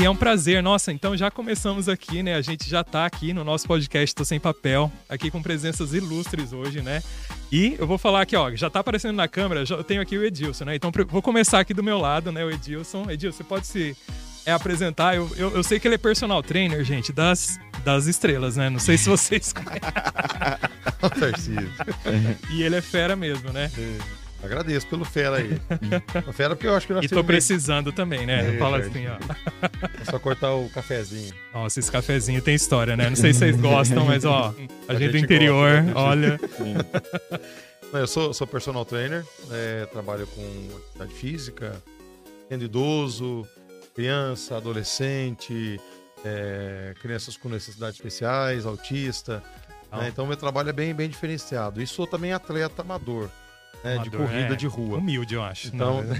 E é um prazer, nossa, então já começamos aqui, né? A gente já tá aqui no nosso podcast Tô Sem Papel, aqui com presenças ilustres hoje, né? E eu vou falar aqui, ó, já tá aparecendo na câmera, já, eu tenho aqui o Edilson, né? Então vou começar aqui do meu lado, né? O Edilson. Edilson, você pode se é, apresentar? Eu, eu, eu, sei que ele é personal trainer, gente, das, das estrelas, né? Não sei se vocês conhecem. e ele é fera mesmo, né? É. Agradeço pelo fera aí. fera porque eu acho que nós E tô precisando também, né? É, Fala assim, ó. É só cortar o cafezinho. Nossa, esse cafezinho tem história, né? Não sei se vocês gostam, mas ó, a, a gente, do interior, gosta, olha. Eu sou, sou personal trainer, é, trabalho com atividade física, tendo idoso, criança, adolescente, é, crianças com necessidades especiais, autista. Né? Então meu trabalho é bem, bem diferenciado. E sou também atleta amador né, de corrida é, de rua. Humilde, eu acho. Então, Não, é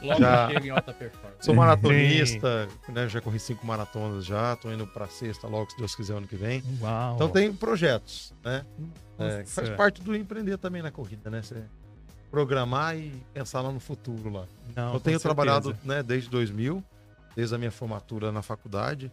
Logo já chega em alta performance. Sou maratonista, né, já corri cinco maratonas já, tô indo para sexta logo, se Deus quiser, ano que vem. Uau. Então tem projetos, né? É, faz parte do empreender também na corrida, né? Você programar e pensar lá no futuro lá. Não, eu tenho trabalhado né, desde 2000, desde a minha formatura na faculdade,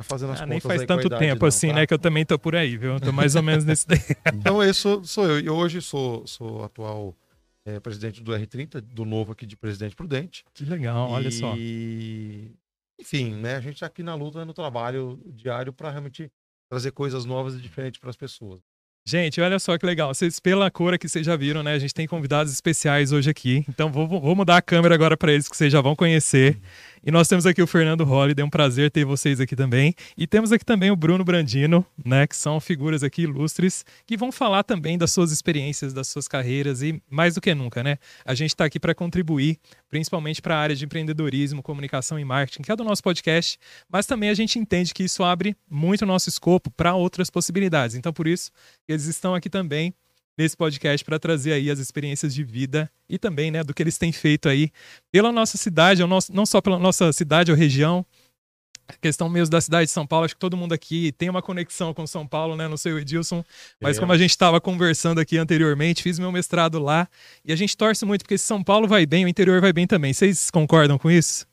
fazendo as ah, Nem faz tanto tempo não, assim, tá? né? Que eu também tô por aí, viu? tô mais ou menos nesse daí. então, esse sou, sou eu. E hoje sou, sou atual é, presidente do R30, do novo aqui de Presidente Prudente. Que legal, e... olha só. Enfim, né? A gente tá aqui na luta, no trabalho diário para realmente trazer coisas novas e diferentes para as pessoas. Gente, olha só que legal. Vocês, pela cor que vocês já viram, né? A gente tem convidados especiais hoje aqui. Então, vou, vou mudar a câmera agora para eles que vocês já vão conhecer. E nós temos aqui o Fernando Holliday, é um prazer ter vocês aqui também. E temos aqui também o Bruno Brandino, né, que são figuras aqui ilustres, que vão falar também das suas experiências, das suas carreiras e mais do que nunca, né? A gente está aqui para contribuir, principalmente para a área de empreendedorismo, comunicação e marketing, que é do nosso podcast, mas também a gente entende que isso abre muito o nosso escopo para outras possibilidades. Então, por isso, eles estão aqui também nesse podcast para trazer aí as experiências de vida e também, né, do que eles têm feito aí pela nossa cidade, ou não só pela nossa cidade ou região, a questão mesmo da cidade de São Paulo, acho que todo mundo aqui tem uma conexão com São Paulo, né? Não sei o Edilson, mas é. como a gente estava conversando aqui anteriormente, fiz meu mestrado lá e a gente torce muito porque se São Paulo vai bem, o interior vai bem também. Vocês concordam com isso?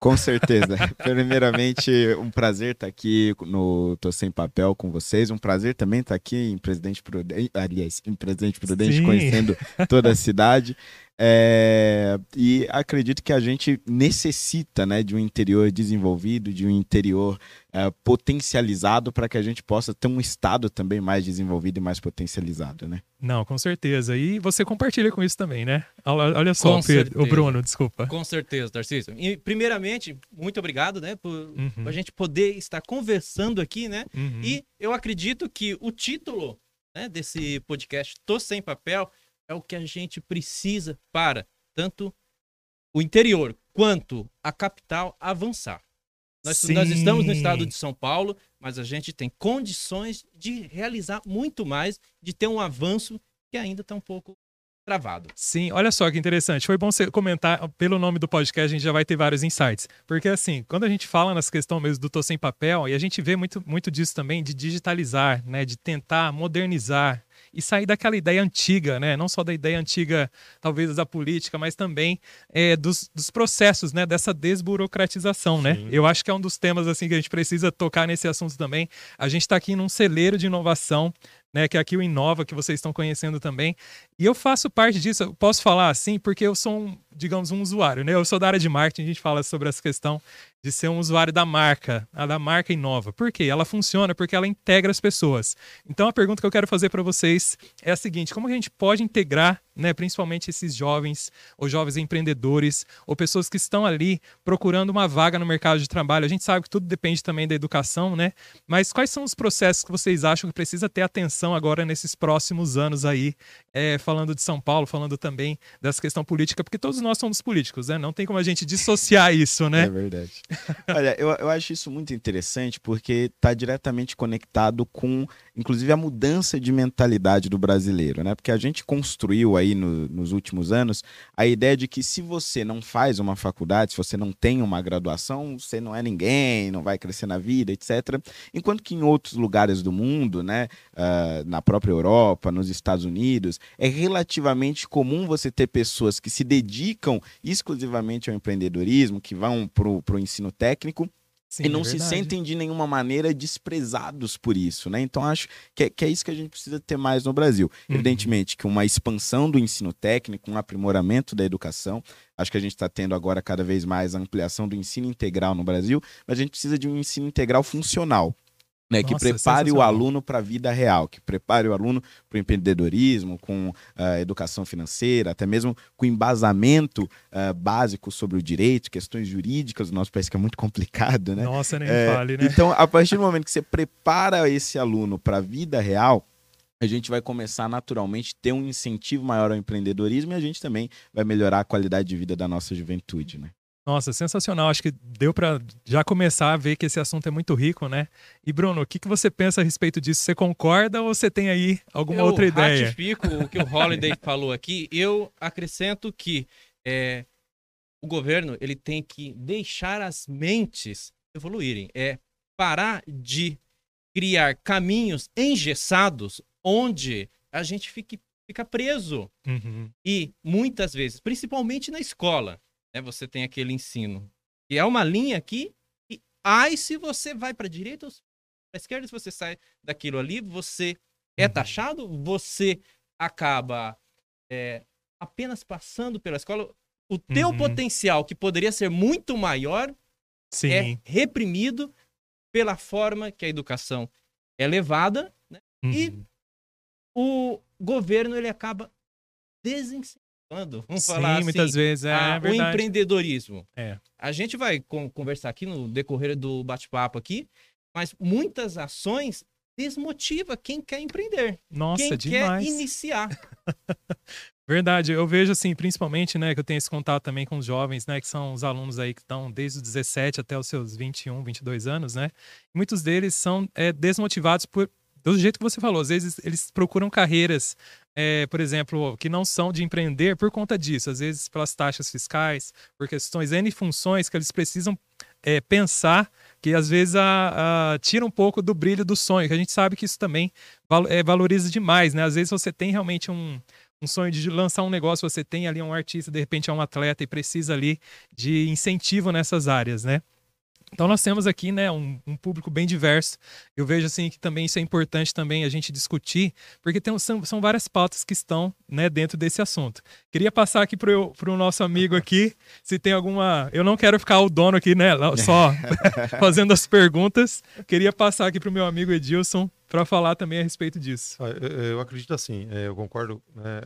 Com certeza. Primeiramente, um prazer estar aqui no Tô Sem Papel com vocês. Um prazer também estar aqui em Presidente Prudente, aliás, em Presidente Prudente, Sim. conhecendo toda a cidade. É, e acredito que a gente necessita né, de um interior desenvolvido, de um interior é, potencializado para que a gente possa ter um estado também mais desenvolvido e mais potencializado, né? Não, com certeza. E você compartilha com isso também, né? Olha só, Pedro, o Bruno, desculpa. Com certeza, Tarcísio. E primeiramente, muito obrigado, né, por uhum. a gente poder estar conversando aqui, né? Uhum. E eu acredito que o título né, desse podcast Tô Sem Papel é o que a gente precisa para tanto o interior quanto a capital avançar. Nós, nós, estamos no estado de São Paulo, mas a gente tem condições de realizar muito mais, de ter um avanço que ainda está um pouco travado. Sim, olha só que interessante. Foi bom você comentar, pelo nome do podcast, a gente já vai ter vários insights. Porque, assim, quando a gente fala nessa questão mesmo do Tô Sem Papel, e a gente vê muito, muito disso também, de digitalizar, né, de tentar modernizar e sair daquela ideia antiga, né? Não só da ideia antiga, talvez da política, mas também é, dos, dos, processos, né? Dessa desburocratização, né? Sim. né? Eu acho que é um dos temas assim que a gente precisa tocar nesse assunto também. A gente está aqui num celeiro de inovação né, que é aqui o Inova, que vocês estão conhecendo também. E eu faço parte disso, eu posso falar assim, porque eu sou, um, digamos, um usuário, né? Eu sou da área de marketing, a gente fala sobre essa questão de ser um usuário da marca, a da marca Inova. Por quê? Ela funciona porque ela integra as pessoas. Então a pergunta que eu quero fazer para vocês é a seguinte: como a gente pode integrar né, principalmente esses jovens ou jovens empreendedores ou pessoas que estão ali procurando uma vaga no mercado de trabalho. A gente sabe que tudo depende também da educação, né? Mas quais são os processos que vocês acham que precisa ter atenção agora nesses próximos anos aí, é, falando de São Paulo, falando também dessa questão política, porque todos nós somos políticos, né? Não tem como a gente dissociar isso, né? É verdade. Olha, eu, eu acho isso muito interessante porque está diretamente conectado com inclusive a mudança de mentalidade do brasileiro, né? Porque a gente construiu aí no, nos últimos anos a ideia de que se você não faz uma faculdade, se você não tem uma graduação, você não é ninguém, não vai crescer na vida, etc. Enquanto que em outros lugares do mundo, né, uh, na própria Europa, nos Estados Unidos, é relativamente comum você ter pessoas que se dedicam exclusivamente ao empreendedorismo, que vão para o ensino técnico Sim, e não é se sentem de nenhuma maneira desprezados por isso, né? Então acho que é, que é, isso que a gente precisa ter mais no Brasil. Uhum. Evidentemente que uma expansão do ensino técnico, um aprimoramento da educação, acho que a gente está tendo agora cada vez mais a ampliação do ensino integral no Brasil, mas a gente precisa de um ensino integral funcional. Né, que Nossa, prepare o aluno para a vida real, que prepare o aluno para o empreendedorismo, com uh, educação financeira, até mesmo com embasamento uh, básico sobre o direito, questões jurídicas do nosso país, que é muito complicado, né? Nossa, nem é, fale, né? Então, a partir do momento que você prepara esse aluno para a vida real, a gente vai começar naturalmente a ter um incentivo maior ao empreendedorismo e a gente também vai melhorar a qualidade de vida da nossa juventude, né? Nossa, sensacional. Acho que deu para já começar a ver que esse assunto é muito rico, né? E Bruno, o que, que você pensa a respeito disso? Você concorda ou você tem aí alguma eu outra ideia? Eu ratifico o que o Holiday falou aqui. Eu acrescento que é, o governo ele tem que deixar as mentes evoluírem. É parar de criar caminhos engessados onde a gente fique, fica preso. Uhum. E muitas vezes, principalmente na escola, né, você tem aquele ensino. E é uma linha aqui, e ai se você vai para a direita ou para a esquerda, se você sai daquilo ali, você é uhum. taxado, você acaba é, apenas passando pela escola. O teu uhum. potencial, que poderia ser muito maior, Sim. é reprimido pela forma que a educação é levada, né? uhum. e o governo ele acaba desincentivando falando, vamos Sim, falar assim, muitas vezes é, a, o empreendedorismo. É. A gente vai conversar aqui no decorrer do bate-papo aqui, mas muitas ações desmotiva quem quer empreender. Nossa, quem demais. quer iniciar. Verdade, eu vejo assim, principalmente, né, que eu tenho esse contato também com os jovens, né, que são os alunos aí que estão desde os 17 até os seus 21, 22 anos, né? muitos deles são é, desmotivados por do jeito que você falou, às vezes eles procuram carreiras, é, por exemplo, que não são de empreender por conta disso, às vezes pelas taxas fiscais, por questões N funções que eles precisam é, pensar que às vezes a, a, tira um pouco do brilho do sonho, que a gente sabe que isso também val, é, valoriza demais, né? Às vezes você tem realmente um, um sonho de lançar um negócio, você tem ali um artista, de repente é um atleta e precisa ali de incentivo nessas áreas, né? Então nós temos aqui, né, um, um, público bem diverso. Eu vejo assim que também isso é importante também a gente discutir, porque tem, são, são várias pautas que estão, né, dentro desse assunto. Queria passar aqui para o nosso amigo aqui, se tem alguma. Eu não quero ficar o dono aqui, né, só fazendo as perguntas. Queria passar aqui para o meu amigo Edilson para falar também a respeito disso. Ah, eu acredito assim, é, eu concordo né,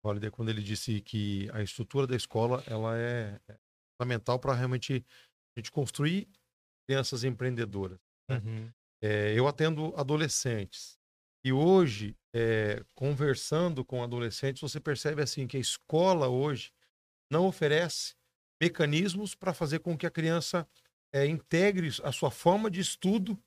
com o Holiday quando ele disse que a estrutura da escola ela é, é fundamental para realmente a gente construir crianças empreendedoras. Né? Uhum. É, eu atendo adolescentes. E hoje, é, conversando com adolescentes, você percebe assim que a escola hoje não oferece mecanismos para fazer com que a criança é, integre a sua forma de estudo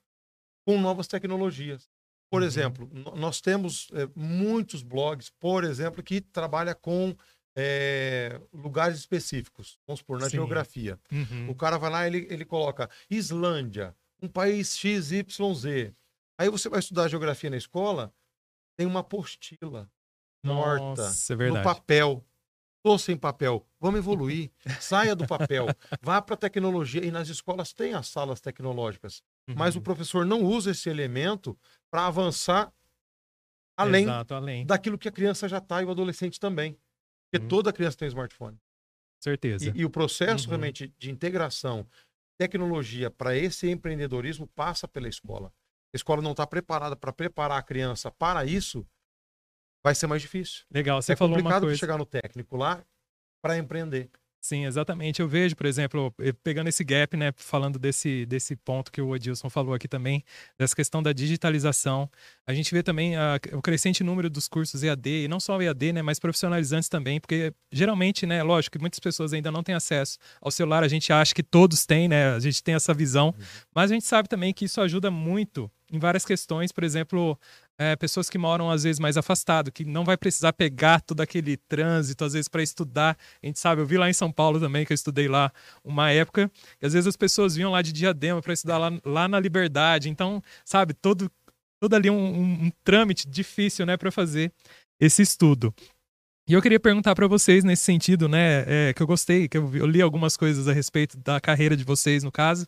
com novas tecnologias. Por uhum. exemplo, nós temos é, muitos blogs, por exemplo, que trabalha com é, lugares específicos, vamos supor, na Sim. geografia. Uhum. O cara vai lá e ele, ele coloca Islândia, um país XYZ. Aí você vai estudar geografia na escola, tem uma apostila morta Nossa, é no papel. Tô sem papel. Vamos evoluir. Saia do papel. Vá para a tecnologia. E nas escolas tem as salas tecnológicas. Uhum. Mas o uhum. professor não usa esse elemento para avançar além, Exato, além daquilo que a criança já está e o adolescente também. Porque uhum. toda criança tem smartphone. Certeza. E, e o processo uhum. realmente de integração, tecnologia para esse empreendedorismo passa pela escola. A escola não está preparada para preparar a criança para isso, vai ser mais difícil. Legal, você é falou uma coisa. chegar no técnico lá para empreender. Sim, exatamente. Eu vejo, por exemplo, pegando esse gap, né, falando desse, desse ponto que o Edilson falou aqui também, dessa questão da digitalização. A gente vê também a, o crescente número dos cursos EAD, e não só EAD, né, mas profissionalizantes também, porque geralmente, né, lógico que muitas pessoas ainda não têm acesso ao celular, a gente acha que todos têm, né, a gente tem essa visão, uhum. mas a gente sabe também que isso ajuda muito em várias questões, por exemplo, é, pessoas que moram às vezes mais afastado, que não vai precisar pegar todo aquele trânsito, às vezes para estudar. A gente sabe, eu vi lá em São Paulo também, que eu estudei lá uma época, que às vezes as pessoas vinham lá de Diadema para estudar lá, lá na Liberdade. Então, sabe, todo, todo ali um, um, um trâmite difícil, né, para fazer esse estudo. E eu queria perguntar para vocês nesse sentido, né, é, que eu gostei, que eu, eu li algumas coisas a respeito da carreira de vocês, no caso,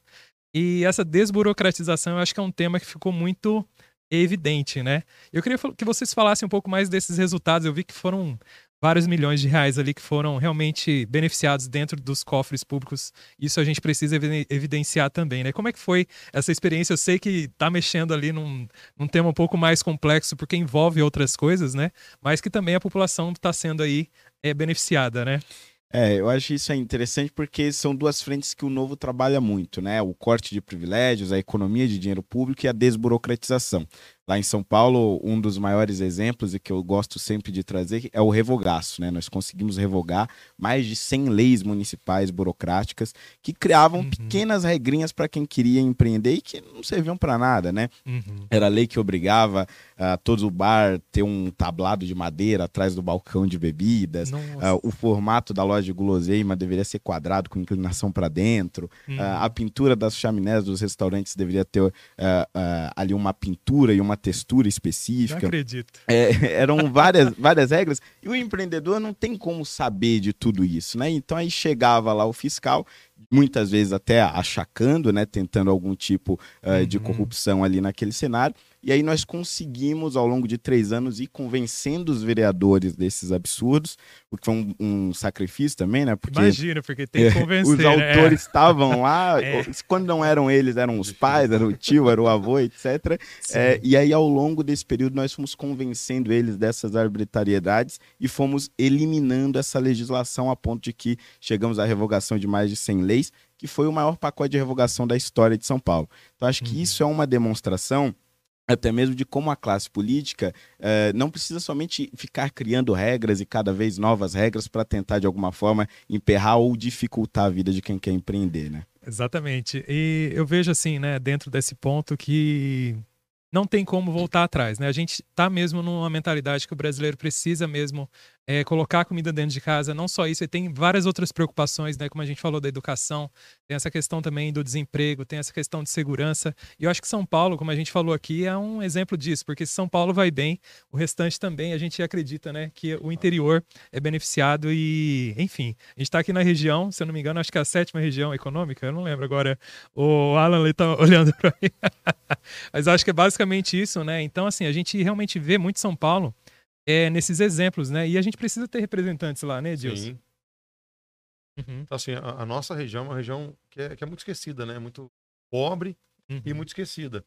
e essa desburocratização eu acho que é um tema que ficou muito evidente, né? Eu queria que vocês falassem um pouco mais desses resultados. Eu vi que foram vários milhões de reais ali que foram realmente beneficiados dentro dos cofres públicos. Isso a gente precisa evidenciar também, né? Como é que foi essa experiência? Eu sei que está mexendo ali num, num tema um pouco mais complexo, porque envolve outras coisas, né? Mas que também a população está sendo aí é, beneficiada, né? É, eu acho isso é interessante porque são duas frentes que o novo trabalha muito, né? O corte de privilégios, a economia de dinheiro público e a desburocratização. Lá em São Paulo, um dos maiores exemplos e que eu gosto sempre de trazer é o revogaço. Né? Nós conseguimos revogar mais de 100 leis municipais burocráticas que criavam uhum. pequenas regrinhas para quem queria empreender e que não serviam para nada. Né? Uhum. Era lei que obrigava uh, todo o bar ter um tablado de madeira atrás do balcão de bebidas. Uh, o formato da loja de guloseima deveria ser quadrado com inclinação para dentro. Uhum. Uh, a pintura das chaminés dos restaurantes deveria ter ali uma pintura e uma textura específica. Não acredito. É, eram várias, várias regras. E o empreendedor não tem como saber de tudo isso, né? Então aí chegava lá o fiscal muitas vezes até achacando, né, tentando algum tipo uh, uhum. de corrupção ali naquele cenário. E aí nós conseguimos, ao longo de três anos, ir convencendo os vereadores desses absurdos, o que foi um, um sacrifício também, né? Porque, Imagina, porque tem que convencer. os né? autores estavam lá, é. quando não eram eles, eram os pais, era o tio, era o avô, etc. É, e aí, ao longo desse período, nós fomos convencendo eles dessas arbitrariedades e fomos eliminando essa legislação a ponto de que chegamos à revogação de mais de 100 leis, que foi o maior pacote de revogação da história de São Paulo. Então, acho que uhum. isso é uma demonstração até mesmo de como a classe política eh, não precisa somente ficar criando regras e cada vez novas regras para tentar, de alguma forma, emperrar ou dificultar a vida de quem quer empreender, né? Exatamente. E eu vejo assim, né, dentro desse ponto que não tem como voltar atrás, né? A gente está mesmo numa mentalidade que o brasileiro precisa mesmo é, colocar comida dentro de casa, não só isso, e tem várias outras preocupações, né? Como a gente falou da educação, tem essa questão também do desemprego, tem essa questão de segurança. E eu acho que São Paulo, como a gente falou aqui, é um exemplo disso, porque se São Paulo vai bem, o restante também, a gente acredita, né? Que o interior é beneficiado e, enfim, a gente está aqui na região, se eu não me engano, acho que é a sétima região econômica, eu não lembro agora. O Alan está olhando para mim. Mas acho que é basicamente isso, né? Então, assim, a gente realmente vê muito São Paulo é, nesses exemplos, né? E a gente precisa ter representantes lá, né, Edilson? Sim. Uhum. Então, assim, a, a, nossa região é uma região que é, que é muito esquecida, né? Muito pobre uhum. e muito esquecida.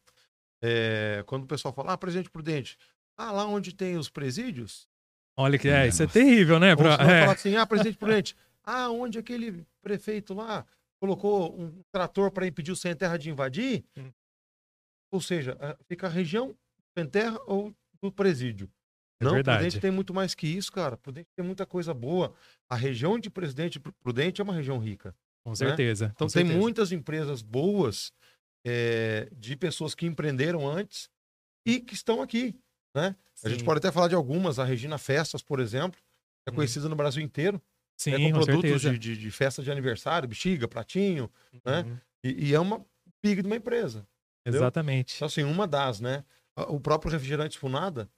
É, quando o pessoal fala, ah, Presidente Prudente, ah, lá onde tem os presídios. Olha que é, isso é terrível, né? Pra... É. Falar assim, ah, Presidente Prudente, ah, onde aquele prefeito lá colocou um trator para impedir o sem terra de invadir? Uhum. Ou seja, fica a região sem terra ou do presídio. É não, verdade. Prudente tem muito mais que isso, cara. Prudente tem muita coisa boa. A região de Presidente Prudente é uma região rica. Com né? certeza. Então com tem certeza. muitas empresas boas é, de pessoas que empreenderam antes e que estão aqui. Né? A gente pode até falar de algumas. A Regina Festas, por exemplo, é conhecida hum. no Brasil inteiro. Sim, é, com, com produtos de, de, de, festa de aniversário, bexiga, pratinho, né? uhum. né? E, e, é uma pig de uma empresa. Entendeu? Exatamente. Então, assim, uma das, né? O próprio refrigerante Funada,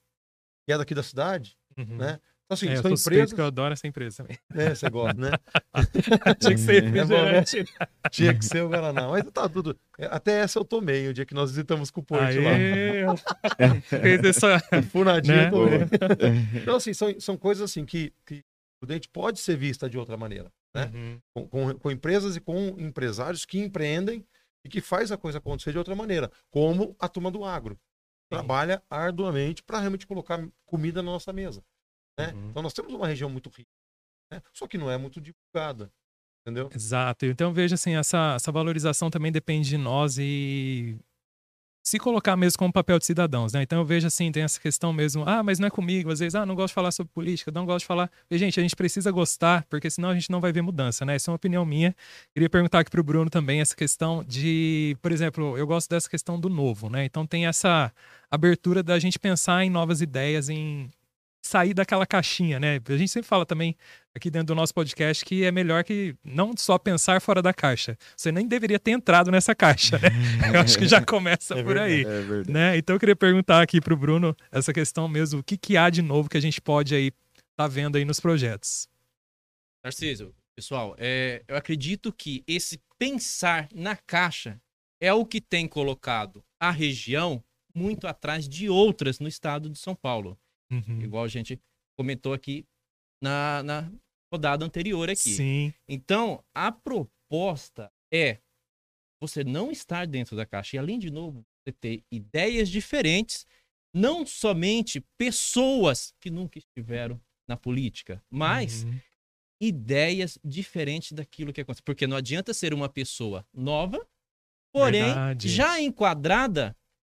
que é daqui da cidade, uhum. né? Então, assim, é, são empresas... que eu adoro essa empresa também. É, você gosta, né? Tinha que ser refrigerante. É bom, né? Tinha que ser o Guaraná. Mas tá tudo... É, até essa eu tomei, o dia que nós visitamos com o Porto lá. Fez essa... Funadinha né? Então, assim, são, são coisas assim que, que o dente pode ser vista de outra maneira, né? Uhum. Com, com, com, empresas e com empresários que empreendem e que faz a coisa acontecer de outra maneira, como a turma do agro trabalha arduamente para realmente colocar comida na nossa mesa. Né? Uhum. Então nós temos uma região muito rica, né? só que não é muito divulgada. Entendeu? Exato. Então veja assim, essa, essa valorização também depende de nós e se colocar mesmo como papel de cidadãos, né? Então eu vejo assim, tem essa questão mesmo, ah, mas não é comigo, às vezes, ah, não gosto de falar sobre política, não gosto de falar. E, gente, a gente precisa gostar, porque senão a gente não vai ver mudança, né? Essa é uma opinião minha. Queria perguntar aqui pro Bruno também essa questão de, por exemplo, eu gosto dessa questão do novo, né? Então tem essa abertura da gente pensar em novas ideias, em sair daquela caixinha, né? A gente sempre fala também aqui dentro do nosso podcast que é melhor que não só pensar fora da caixa. Você nem deveria ter entrado nessa caixa, né? Eu acho que já começa é por aí, é né? Então eu queria perguntar aqui para o Bruno essa questão mesmo, o que, que há de novo que a gente pode aí tá vendo aí nos projetos? Narciso, pessoal, é, eu acredito que esse pensar na caixa é o que tem colocado a região muito atrás de outras no estado de São Paulo. Uhum. Igual a gente comentou aqui na, na rodada anterior aqui. Sim. Então, a proposta é você não estar dentro da caixa e, além de novo, você ter ideias diferentes, não somente pessoas que nunca estiveram na política, mas uhum. ideias diferentes daquilo que acontece. Porque não adianta ser uma pessoa nova, porém Verdade. já enquadrada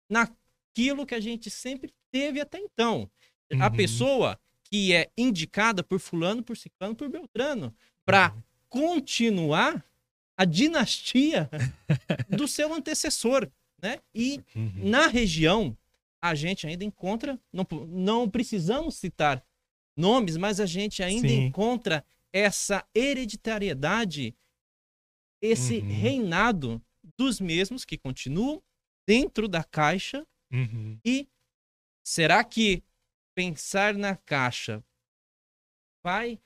naquilo que a gente sempre teve até então. Uhum. A pessoa que é indicada por fulano, por ciclano, por beltrano, para uhum. continuar a dinastia do seu antecessor, né? E uhum. na região a gente ainda encontra, não, não precisamos citar nomes, mas a gente ainda Sim. encontra essa hereditariedade, esse uhum. reinado dos mesmos que continuam dentro da caixa. Uhum. E será que pensar na caixa vai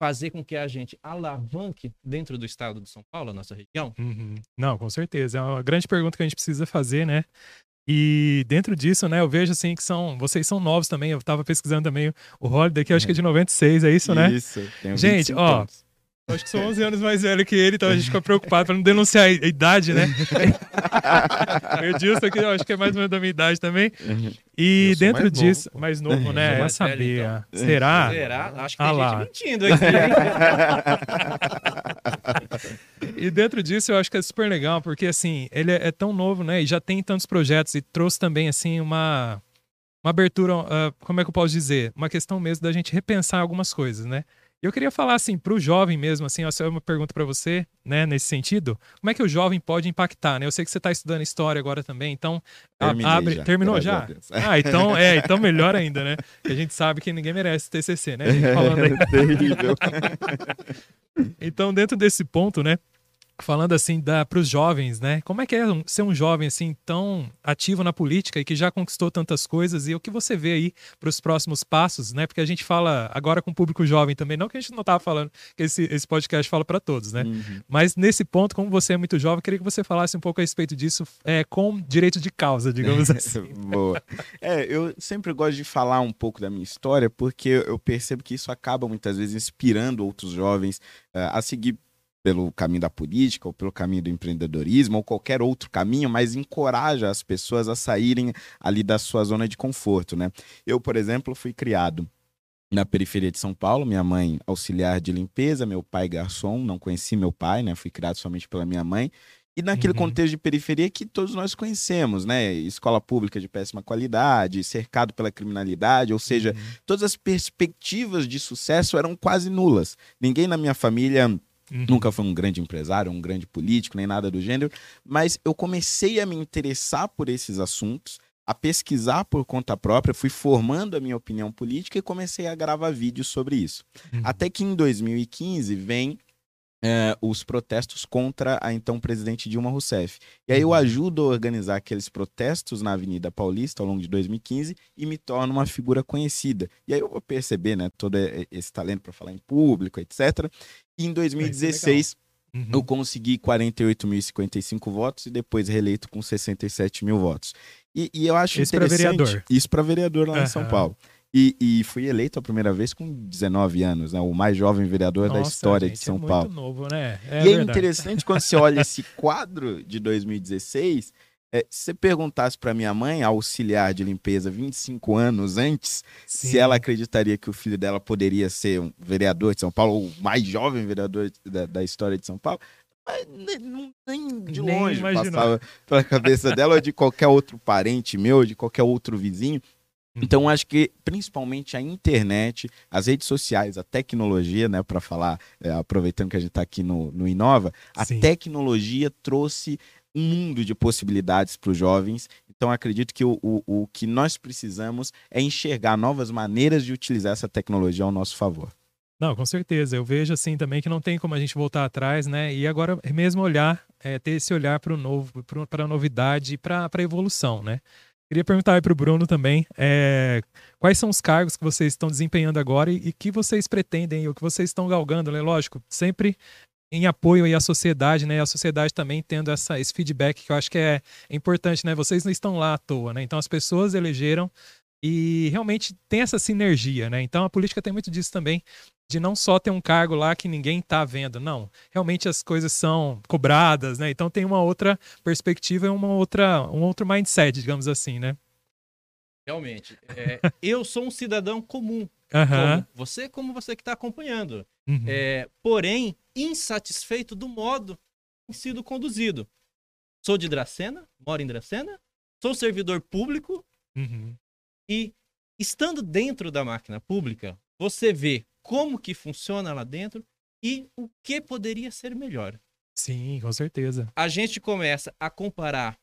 fazer com que a gente alavanque dentro do estado de São Paulo, a nossa região? Uhum. Não, com certeza. É uma grande pergunta que a gente precisa fazer, né? E dentro disso, né, eu vejo assim que são, vocês são novos também. Eu tava pesquisando também o Holiday, que eu acho que é de 96, é isso, né? Isso. Gente, ó, anos. Eu acho que sou 11 anos mais velho que ele, então a gente fica preocupado para não denunciar a idade, né? o Edilson aqui, eu acho que é mais ou menos da minha idade também. E dentro mais disso, novo, mais novo, né? É saber. Então. Será? Será? Acho que ah, tem lá. gente mentindo aqui. e dentro disso, eu acho que é super legal, porque assim, ele é, é tão novo, né? E já tem tantos projetos e trouxe também, assim, uma, uma abertura, uh, como é que eu posso dizer? Uma questão mesmo da gente repensar algumas coisas, né? Eu queria falar assim para o jovem mesmo, assim, essa é uma pergunta para você, né, nesse sentido. Como é que o jovem pode impactar, né? Eu sei que você está estudando história agora também, então Terminei abre, já, terminou já? Ah, então é, então melhor ainda, né? Que a gente sabe que ninguém merece TCC, né? Falando aí. terrível. então, dentro desse ponto, né? Falando assim para os jovens, né? Como é que é ser um jovem assim tão ativo na política e que já conquistou tantas coisas e o que você vê aí para os próximos passos, né? Porque a gente fala agora com o público jovem também, não que a gente não estava falando que esse, esse podcast fala para todos, né? Uhum. Mas nesse ponto, como você é muito jovem, queria que você falasse um pouco a respeito disso é, com direito de causa, digamos assim. Boa. É, eu sempre gosto de falar um pouco da minha história porque eu percebo que isso acaba muitas vezes inspirando outros jovens uh, a seguir pelo caminho da política ou pelo caminho do empreendedorismo ou qualquer outro caminho, mas encoraja as pessoas a saírem ali da sua zona de conforto, né? Eu, por exemplo, fui criado na periferia de São Paulo, minha mãe auxiliar de limpeza, meu pai garçom, não conheci meu pai, né? Fui criado somente pela minha mãe. E naquele uhum. contexto de periferia que todos nós conhecemos, né? Escola pública de péssima qualidade, cercado pela criminalidade, ou seja, uhum. todas as perspectivas de sucesso eram quase nulas. Ninguém na minha família Uhum. Nunca foi um grande empresário, um grande político, nem nada do gênero, mas eu comecei a me interessar por esses assuntos, a pesquisar por conta própria, fui formando a minha opinião política e comecei a gravar vídeos sobre isso. Uhum. Até que em 2015 vem é, os protestos contra a então presidente Dilma Rousseff. E aí eu uhum. ajudo a organizar aqueles protestos na Avenida Paulista ao longo de 2015 e me torno uma figura conhecida. E aí eu vou perceber, né, todo esse talento para falar em público, etc. E em 2016 uhum. eu consegui 48.055 votos e depois reeleito com 67 mil votos. E, e eu acho Isso interessante... Isso para vereador. Isso para vereador lá uhum. em São Paulo. E, e, fui eleito a primeira vez com 19 anos, né? o mais jovem vereador Nossa, da história gente, de São é Paulo. Muito novo, né? É e é interessante quando você olha esse quadro de 2016. É, se você perguntasse para minha mãe, auxiliar de limpeza, 25 anos antes, Sim. se ela acreditaria que o filho dela poderia ser um vereador de São Paulo, ou o mais jovem vereador da, da história de São Paulo, mas nem, nem de nem longe imaginou. passava pela cabeça dela ou de qualquer outro parente meu, de qualquer outro vizinho. Uhum. Então, acho que principalmente a internet, as redes sociais, a tecnologia, né, para falar, é, aproveitando que a gente está aqui no, no Inova, a Sim. tecnologia trouxe um mundo de possibilidades para os jovens. Então, acredito que o, o, o que nós precisamos é enxergar novas maneiras de utilizar essa tecnologia ao nosso favor. Não, com certeza. Eu vejo assim também que não tem como a gente voltar atrás, né? E agora mesmo olhar, é, ter esse olhar para o novo, para a novidade e para a evolução, né? Queria perguntar para o Bruno também, é, quais são os cargos que vocês estão desempenhando agora e, e que vocês pretendem, o que vocês estão galgando, né? Lógico, sempre em apoio aí à sociedade, né? A sociedade também tendo essa, esse feedback que eu acho que é, é importante, né? Vocês não estão lá à toa, né? Então as pessoas elegeram e realmente tem essa sinergia, né? Então a política tem muito disso também, de não só ter um cargo lá que ninguém está vendo, não. Realmente as coisas são cobradas, né? Então tem uma outra perspectiva e uma outra, um outro mindset, digamos assim, né? Realmente. É, eu sou um cidadão comum. Como você, como você que está acompanhando. Uhum. É, porém, insatisfeito do modo que tem sido conduzido. Sou de Dracena, moro em Dracena, sou servidor público, uhum. E estando dentro da máquina pública, você vê como que funciona lá dentro e o que poderia ser melhor. Sim, com certeza. A gente começa a comparar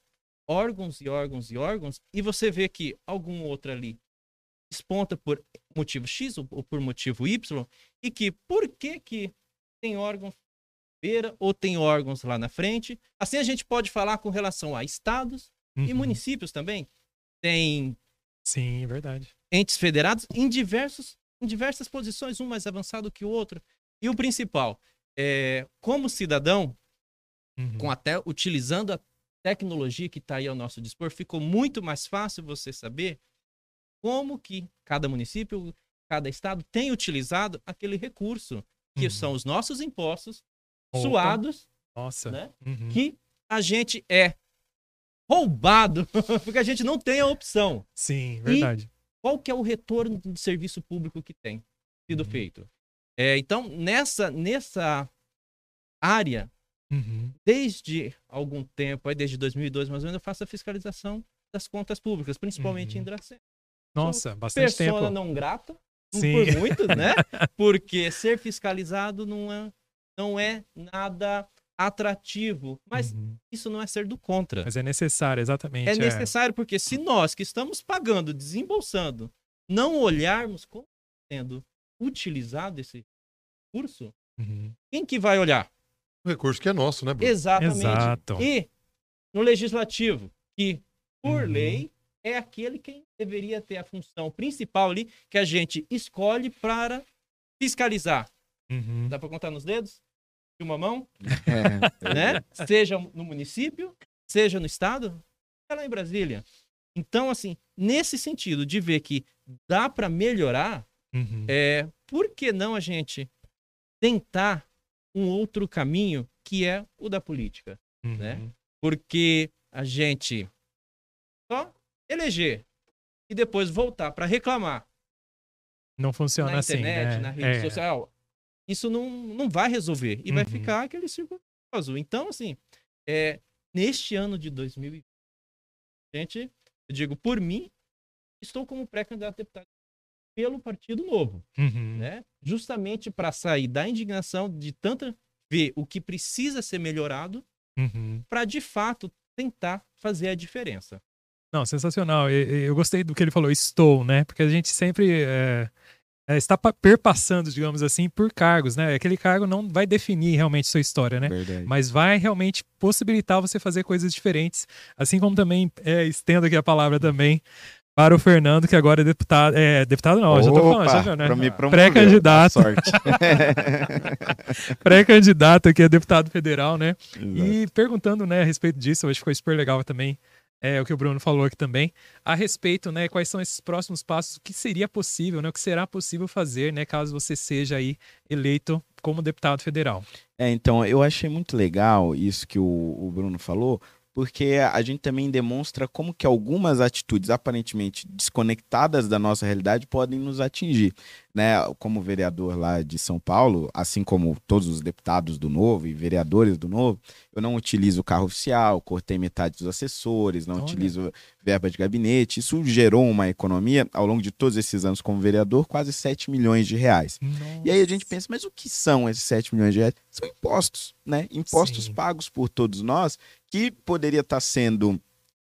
órgãos e órgãos e órgãos e você vê que algum outro ali desponta por motivo X ou por motivo Y e que por que que tem órgãos beira ou tem órgãos lá na frente. Assim a gente pode falar com relação a estados uhum. e municípios também. Tem Sim, é verdade. Entes federados em, diversos, em diversas posições, um mais avançado que o outro. E o principal, é, como cidadão, uhum. com até utilizando a tecnologia que está aí ao nosso dispor, ficou muito mais fácil você saber como que cada município, cada estado tem utilizado aquele recurso, que uhum. são os nossos impostos Opa. suados, Nossa. Né, uhum. que a gente é roubado, porque a gente não tem a opção. Sim, verdade. E qual que é o retorno do serviço público que tem sido uhum. feito? É, então, nessa, nessa área, uhum. desde algum tempo, aí desde 2002 mais ou menos, eu faço a fiscalização das contas públicas, principalmente uhum. em Dracena. Nossa, Sou bastante tempo. Pessoa não grata, Sim. por muitos, né? Porque ser fiscalizado não é, não é nada atrativo. Mas uhum. isso não é ser do contra. Mas é necessário, exatamente. É, é. necessário porque se nós que estamos pagando, desembolsando, não olharmos como sendo utilizado esse recurso, uhum. quem que vai olhar? O recurso que é nosso, né, Bruno? Exatamente. Exato. E no legislativo, que por uhum. lei é aquele que deveria ter a função principal ali que a gente escolhe para fiscalizar. Uhum. Dá para contar nos dedos? De uma mão, é. né? Seja no município, seja no estado, é lá em Brasília. Então, assim, nesse sentido de ver que dá para melhorar, uhum. é, por que não a gente tentar um outro caminho que é o da política, uhum. né? Porque a gente só eleger e depois voltar para reclamar. Não funciona na assim, internet, né? na rede é. social isso não, não vai resolver. E uhum. vai ficar aquele círculo azul. Então, assim, é, neste ano de 2020, gente, eu digo por mim, estou como pré-candidato a deputado pelo Partido Novo, uhum. né? Justamente para sair da indignação de tanta ver o que precisa ser melhorado, uhum. para de fato tentar fazer a diferença. Não, sensacional. Eu, eu, gostei do que ele falou, estou, né? Porque a gente sempre é, é, está perpassando, digamos assim, por cargos, né? Aquele cargo não vai definir realmente sua história, né? Verdade. Mas vai realmente possibilitar você fazer coisas diferentes. Assim como também é, estendo aqui a palavra também para o Fernando, que agora é deputado. É, deputado não, Opa, já tô falando, já viu, né? Pré-candidato. Pré-candidato aqui a deputado federal, né? Exato. E perguntando, né, a respeito disso, acho que ficou super legal também é, o que o Bruno falou aqui também, a respeito, né, quais são esses próximos passos, o que seria possível, né, o que será possível fazer, né, caso você seja aí eleito como deputado federal. É, então, eu achei muito legal isso que o, o Bruno falou, porque a gente também demonstra como que algumas atitudes aparentemente desconectadas da nossa realidade podem nos atingir. Né, como vereador lá de São Paulo, assim como todos os deputados do Novo e vereadores do Novo, eu não utilizo carro oficial, cortei metade dos assessores, não Olha. utilizo verba de gabinete. Isso gerou uma economia, ao longo de todos esses anos como vereador, quase 7 milhões de reais. Nossa. E aí a gente pensa, mas o que são esses 7 milhões de reais? São impostos, né? Impostos Sim. pagos por todos nós, que poderia estar sendo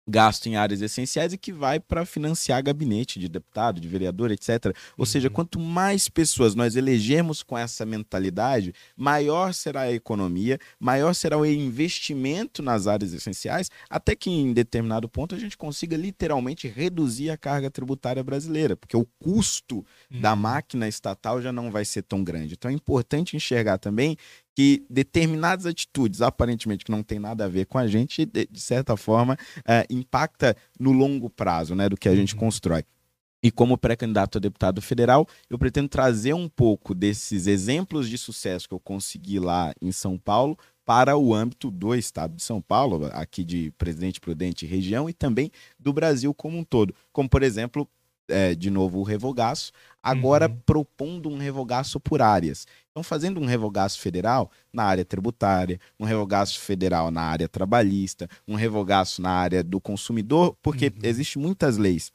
gasto em áreas essenciais e que vai para financiar gabinete de deputado, de vereador, etc. Ou uhum. seja, quanto mais pessoas nós elegermos com essa mentalidade, maior será a economia, maior será o investimento nas áreas essenciais, até que em determinado ponto a gente consiga literalmente reduzir a carga tributária brasileira, porque o custo uhum. da máquina estatal já não vai ser tão grande. Então é importante enxergar também que determinadas atitudes, aparentemente que não tem nada a ver com a gente, de, de certa forma, é, impacta no longo prazo né, do que a gente uhum. constrói. E como pré-candidato a deputado federal, eu pretendo trazer um pouco desses exemplos de sucesso que eu consegui lá em São Paulo para o âmbito do estado de São Paulo, aqui de Presidente Prudente região, e também do Brasil como um todo. Como, por exemplo, é, de novo o revogaço, agora uhum. propondo um revogaço por áreas. Então, fazendo um revogaço federal na área tributária, um revogaço federal na área trabalhista, um revogaço na área do consumidor, porque uhum. existem muitas leis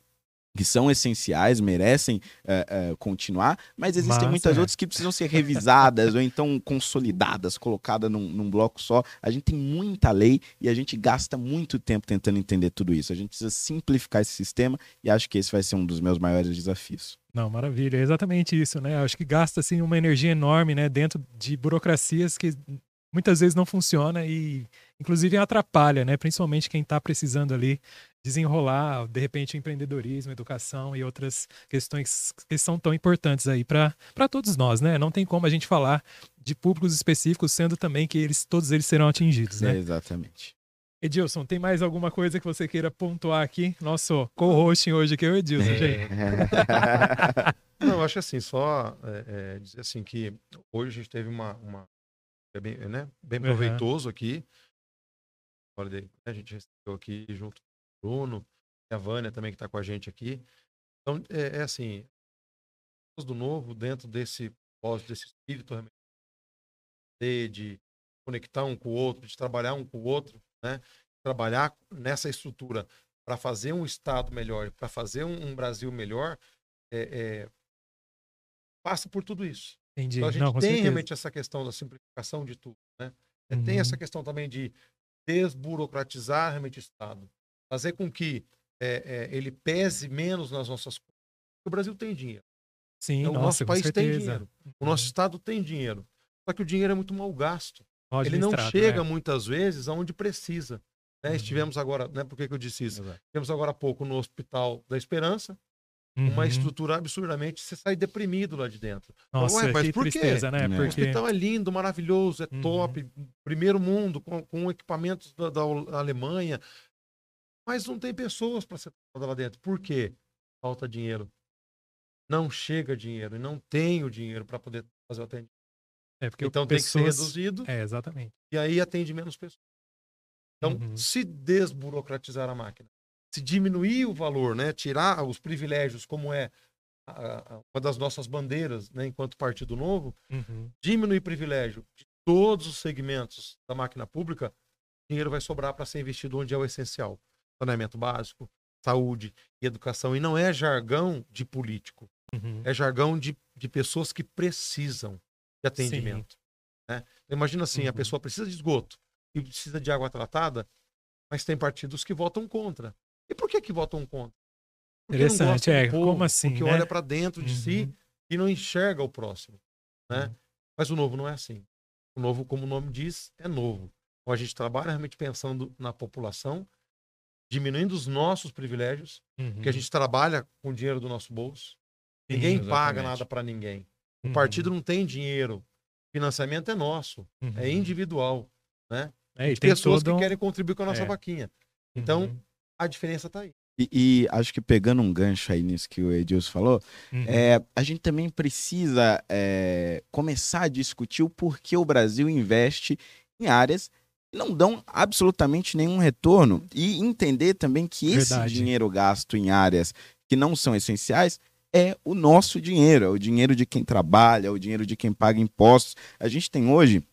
que são essenciais, merecem uh, uh, continuar, mas existem muitas é. outras que precisam ser revisadas ou então consolidadas, colocadas num, num, bloco só. A gente tem muita lei e a gente gasta muito tempo tentando entender tudo isso. A gente precisa simplificar esse sistema e acho que esse vai ser um dos meus maiores desafios. Não, maravilha, é exatamente isso, né? Acho que gasta assim uma energia enorme, né, dentro de burocracias que muitas vezes não funciona e inclusive atrapalha, né? Principalmente quem está precisando ali desenrolar, de repente, empreendedorismo, educação e outras questões que são tão importantes aí para todos nós, né? Não tem como a gente falar de públicos específicos, sendo também que eles todos eles serão atingidos, né? É, exatamente. Edilson, tem mais alguma coisa que você queira pontuar aqui? Nosso co-hosting hoje aqui é o Edilson, é. gente. Não, eu acho assim, só é, é, dizer assim que hoje a gente teve uma, uma é bem, né, bem proveitoso uhum. aqui. Né, a gente recebeu aqui junto Bruno a Vânia também que está com a gente aqui. Então, é, é assim, do novo dentro desse desse espírito de, de conectar um com o outro, de trabalhar um com o outro, né? Trabalhar nessa estrutura para fazer um Estado melhor, para fazer um, um, Brasil melhor, é, é, passa por tudo isso. Entendi. Então a gente Não, tem certeza. realmente essa questão da simplificação de tudo, né? Uhum. Tem essa questão também de desburocratizar realmente o Estado, fazer com que é, é, ele pese menos nas nossas coisas. O Brasil tem dinheiro. Sim, então, nossa, o nosso país tem dinheiro. O nosso uhum. Estado tem dinheiro. Só que o dinheiro é muito mal gasto. Ele não chega é. muitas vezes aonde precisa. Né? Uhum. Estivemos agora, né? Por que, que eu disse isso? Exato. Estivemos agora há pouco no Hospital da Esperança, uhum. uma estrutura absurdamente, você sai deprimido lá de dentro. Nossa, Ué, mas que por tristeza, quê? né? Porque... O hospital é lindo, maravilhoso, é uhum. top, primeiro mundo, com, com equipamentos da, da, Alemanha, mas não tem pessoas para ser lá dentro. Por quê? Falta dinheiro. Não chega dinheiro, e não tem o dinheiro para poder fazer o atendimento. É porque então pessoas... tem que ser reduzido. É, exatamente. E aí atende menos pessoas. Então, uhum. se desburocratizar a máquina, se diminuir o valor, né, tirar os privilégios, como é a, a, uma das nossas bandeiras, né, enquanto Partido Novo, uhum. diminuir privilégio de todos os segmentos da máquina pública, dinheiro vai sobrar para ser investido onde é o essencial: saneamento básico, saúde e educação. E não é jargão de político, uhum. é jargão de, de pessoas que precisam de atendimento. Né? Então, imagina assim, uhum. a pessoa precisa de esgoto e precisa de água tratada, mas tem partidos que votam contra. E por que que votam contra? Porque Interessante, é, povo, como assim? Porque né? olha para dentro de uhum. si e não enxerga o próximo, né? Uhum. Mas o novo não é assim. O novo, como o nome diz, é novo. Então a gente trabalha realmente pensando na população, diminuindo os nossos privilégios, uhum. que a gente trabalha com o dinheiro do nosso bolso. Ninguém Sim, paga nada para ninguém. O uhum. partido não tem dinheiro. O financiamento é nosso, é uhum. é individual, né? É, e pessoas todo... que querem contribuir com a nossa é. vaquinha. Então, uhum. a diferença está aí. E, e, acho que pegando um gancho aí nisso que o Edilson falou, uhum. é, a gente também precisa é, começar a discutir o porquê o Brasil investe em áreas não dão absolutamente nenhum retorno e entender também que Verdade. esse dinheiro gasto em áreas que não são essenciais é o nosso dinheiro, é o dinheiro de quem trabalha, é o dinheiro de quem paga impostos. A gente tem hoje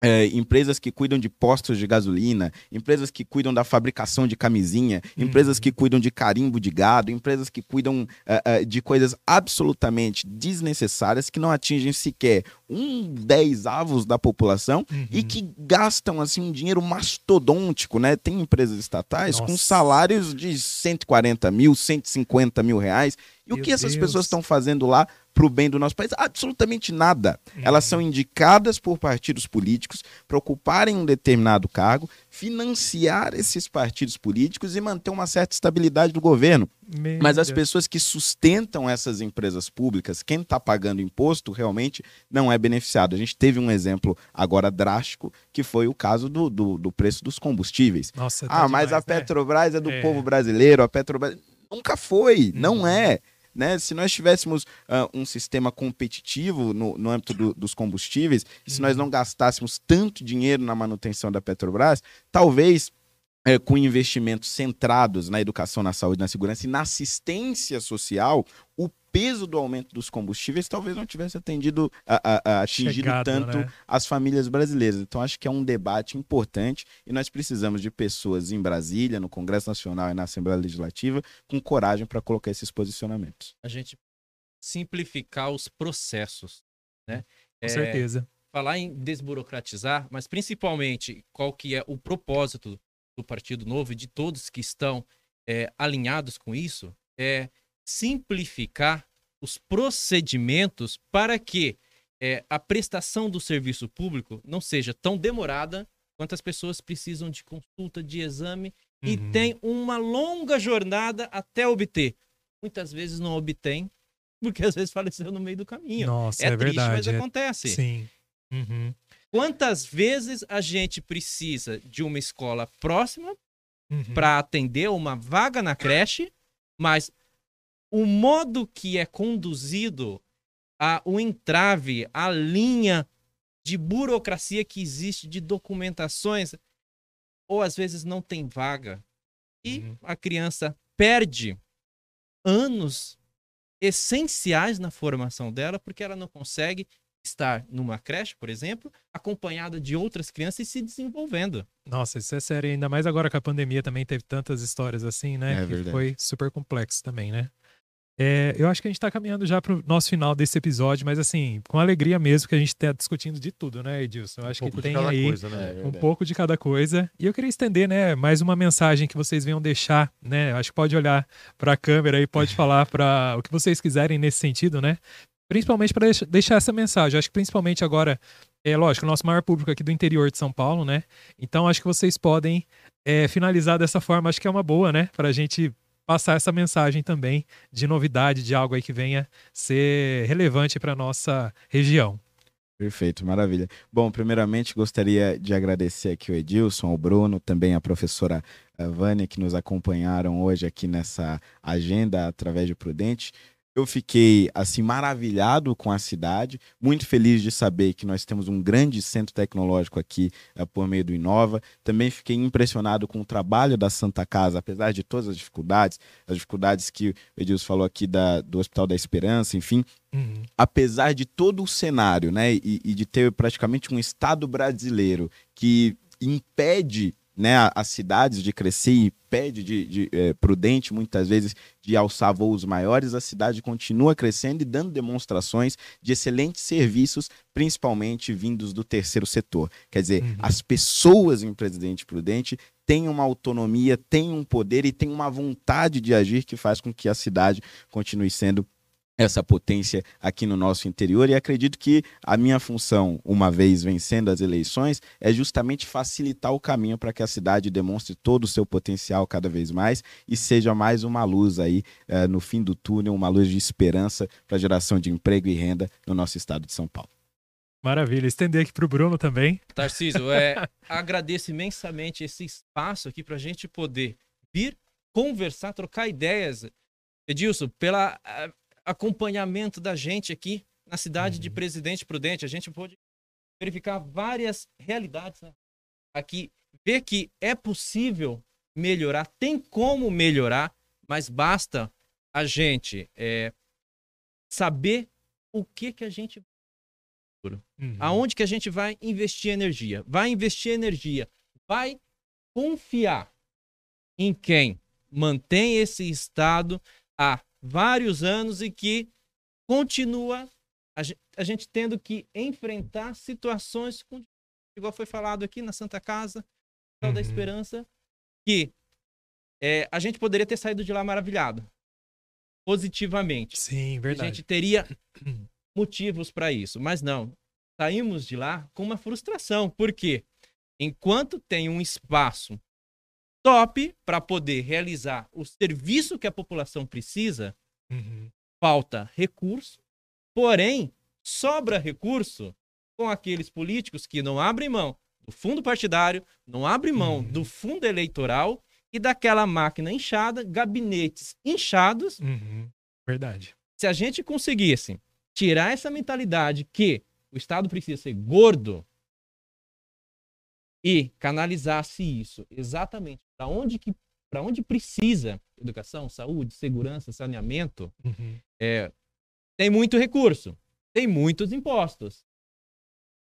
é, empresas que cuidam de postos de gasolina, empresas que cuidam da fabricação de camisinha, uhum. empresas que cuidam de carimbo de gado, empresas que cuidam uh, uh, de coisas absolutamente desnecessárias que não atingem sequer um dez avos da população uhum. e que gastam assim um dinheiro mastodôntico, né? Tem empresas estatais Nossa. com salários de 140 mil, 150 mil reais. E Meu o que essas Deus. pessoas estão fazendo lá para o bem do nosso país? Absolutamente nada. Uhum. Elas são indicadas por partidos políticos para ocuparem um determinado cargo, financiar esses partidos políticos e manter uma certa estabilidade do governo. Meu Mas as pessoas que sustentam essas empresas públicas, quem está pagando imposto, realmente não é beneficiado. A gente teve um exemplo agora drástico, que foi o caso do, do, do preço dos combustíveis. Nossa, tá ah, mas a né? Petrobras né? é do é. povo brasileiro, a Petrobras. Nunca foi, não uhum. é. Né? Se nós tivéssemos uh, um sistema competitivo no, no âmbito do, dos combustíveis, uhum. se nós uhum. não gastássemos tanto dinheiro na manutenção da Petrobras, talvez é, com investimentos centrados na educação, na saúde, na segurança e na assistência social, o peso do aumento dos combustíveis talvez não tivesse atendido, a, a, a atingido Chegado, tanto né? as famílias brasileiras. Então, acho que é um debate importante e nós precisamos de pessoas em Brasília, no Congresso Nacional e na Assembleia Legislativa, com coragem para colocar esses posicionamentos. A gente simplificar os processos, né? Com é, certeza. Falar em desburocratizar, mas principalmente qual que é o propósito do Partido Novo e de todos que estão é, alinhados com isso é simplificar os procedimentos para que é, a prestação do serviço público não seja tão demorada quanto as pessoas precisam de consulta, de exame uhum. e tem uma longa jornada até obter. Muitas vezes não obtém, porque às vezes faleceu no meio do caminho. Nossa, é, é triste, verdade. mas acontece. Sim. Uhum. Quantas vezes a gente precisa de uma escola próxima uhum. para atender uma vaga na creche, mas o modo que é conduzido a o entrave, a linha de burocracia que existe de documentações, ou às vezes não tem vaga e uhum. a criança perde anos essenciais na formação dela porque ela não consegue estar numa creche, por exemplo, acompanhada de outras crianças e se desenvolvendo. Nossa, isso é sério. Ainda mais agora que a pandemia também teve tantas histórias assim, né? É que verdade. foi super complexo também, né? É, eu acho que a gente está caminhando já para o nosso final desse episódio, mas assim, com alegria mesmo que a gente está discutindo de tudo, né, Edilson? Eu acho um que tem aí coisa, né? um pouco de cada coisa. E eu queria estender, né, mais uma mensagem que vocês venham deixar, né? Acho que pode olhar para a câmera e pode falar para o que vocês quiserem nesse sentido, né? Principalmente para deixar essa mensagem. Acho que principalmente agora, é lógico, o nosso maior público aqui do interior de São Paulo, né? Então acho que vocês podem é, finalizar dessa forma. Acho que é uma boa, né? Para a gente passar essa mensagem também de novidade, de algo aí que venha ser relevante para nossa região. Perfeito, maravilha. Bom, primeiramente gostaria de agradecer aqui o Edilson, o Bruno, também a professora eh, Vânia, que nos acompanharam hoje aqui nessa agenda através de Prudente. Eu fiquei assim maravilhado com a cidade, muito feliz de saber que nós temos um grande centro tecnológico aqui uh, por meio do Inova. Também fiquei impressionado com o trabalho da Santa Casa, apesar de todas as dificuldades, as dificuldades que o Edilson falou aqui da, do Hospital da Esperança, enfim. Uhum. Apesar de todo o cenário, né, e, e de ter praticamente um Estado brasileiro que impede né, as cidades de crescer e pede de, de é, prudente muitas vezes de alçar voos maiores, a cidade continua crescendo e dando demonstrações de excelentes serviços, principalmente vindos do terceiro setor. Quer dizer, uhum. as pessoas em Presidente Prudente têm uma autonomia, têm um poder e têm uma vontade de agir que faz com que a cidade continue sendo essa potência aqui no nosso interior e acredito que a minha função, uma vez vencendo as eleições, é justamente facilitar o caminho para que a cidade demonstre todo o seu potencial cada vez mais e seja mais uma luz aí uh, no fim do túnel, uma luz de esperança para a geração de emprego e renda no nosso estado de São Paulo. Maravilha. Estender aqui para o Bruno também. Tarcísio, é, agradeço imensamente esse espaço aqui para a gente poder vir conversar, trocar ideias. Edilson, pela acompanhamento da gente aqui na cidade uhum. de Presidente Prudente. A gente pôde verificar várias realidades né? aqui, ver que é possível melhorar, tem como melhorar, mas basta a gente é, saber o que que a gente uhum. aonde que a gente vai investir energia? Vai investir energia, vai confiar em quem mantém esse estado há vários anos e que continua a gente, a gente tendo que enfrentar situações com, igual foi falado aqui na Santa Casa, uhum. da Esperança, que é, a gente poderia ter saído de lá maravilhado, positivamente. Sim, verdade. A gente teria motivos para isso, mas não. Saímos de lá com uma frustração, porque enquanto tem um espaço top para poder realizar o serviço que a população precisa, uhum. falta recurso, porém sobra recurso com aqueles políticos que não abrem mão do fundo partidário, não abrem mão uhum. do fundo eleitoral e daquela máquina inchada, gabinetes inchados. Uhum. Verdade. Se a gente conseguisse tirar essa mentalidade que o Estado precisa ser gordo e canalizasse isso exatamente para onde que para onde precisa educação, saúde, segurança, saneamento, uhum. é, tem muito recurso, tem muitos impostos.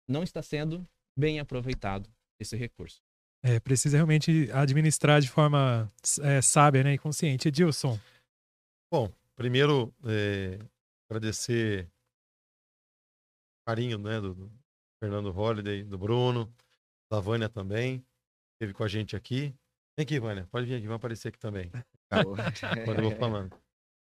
Não está sendo bem aproveitado esse recurso. É, precisa realmente administrar de forma é, sábia né, e consciente. Edilson. Bom, primeiro, é, agradecer o carinho né, do, do Fernando Holliday, do Bruno, da Vânia também, esteve com a gente aqui. Vem aqui, Vânia, pode vir aqui, vai aparecer aqui também. Quando eu vou falando.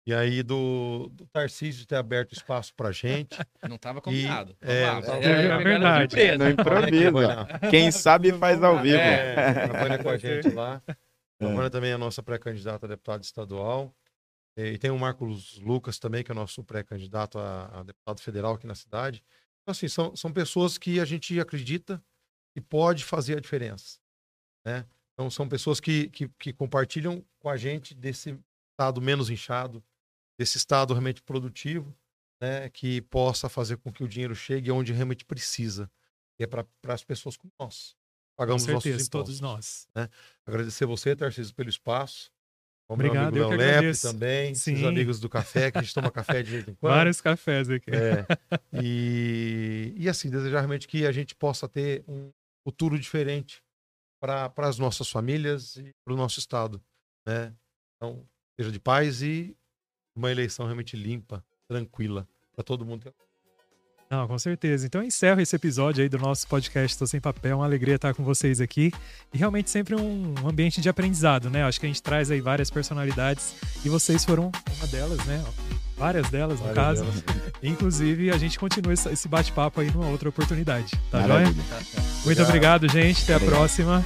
E aí do, do Tarcísio ter aberto espaço pra gente. Não estava combinado. E, é, é, é, é, verdade. Não improvisa. Quem sabe faz ao vivo. É, trabalha com a gente lá. A Vânia também é a nossa pré-candidata a deputada estadual. E tem o Marcos Lucas também, que é nosso pré-candidato a, a, deputado federal aqui na cidade. Então, assim, são, são pessoas que a gente acredita que pode fazer a diferença. Né? Então, são pessoas que, que, que compartilham com a gente desse estado menos inchado, desse estado realmente produtivo, né, que possa fazer com que o dinheiro chegue onde realmente precisa, que é para as pessoas como nós. Pagamos com certeza, nossos impostos, todos nós. Né? Agradecer você, Tarcísio, pelo espaço. Ao Obrigado, meu amigo Léo Lepe também, Sim. os amigos do café, que a gente toma café de vez em quando. Vários cafés aqui. É, e, e assim, desejar realmente que a gente possa ter um futuro diferente para as nossas famílias e para o nosso estado. Né? Então, seja de paz e uma eleição realmente limpa, tranquila, para todo mundo. Não, com certeza. Então eu encerro esse episódio aí do nosso podcast Tô Sem Papel. Uma alegria estar com vocês aqui. E realmente sempre um ambiente de aprendizado, né? Acho que a gente traz aí várias personalidades e vocês foram uma delas, né? Várias delas, no várias caso. Delas. Inclusive, a gente continua esse bate-papo aí numa outra oportunidade. Tá joia? Muito obrigado, gente. Até a próxima.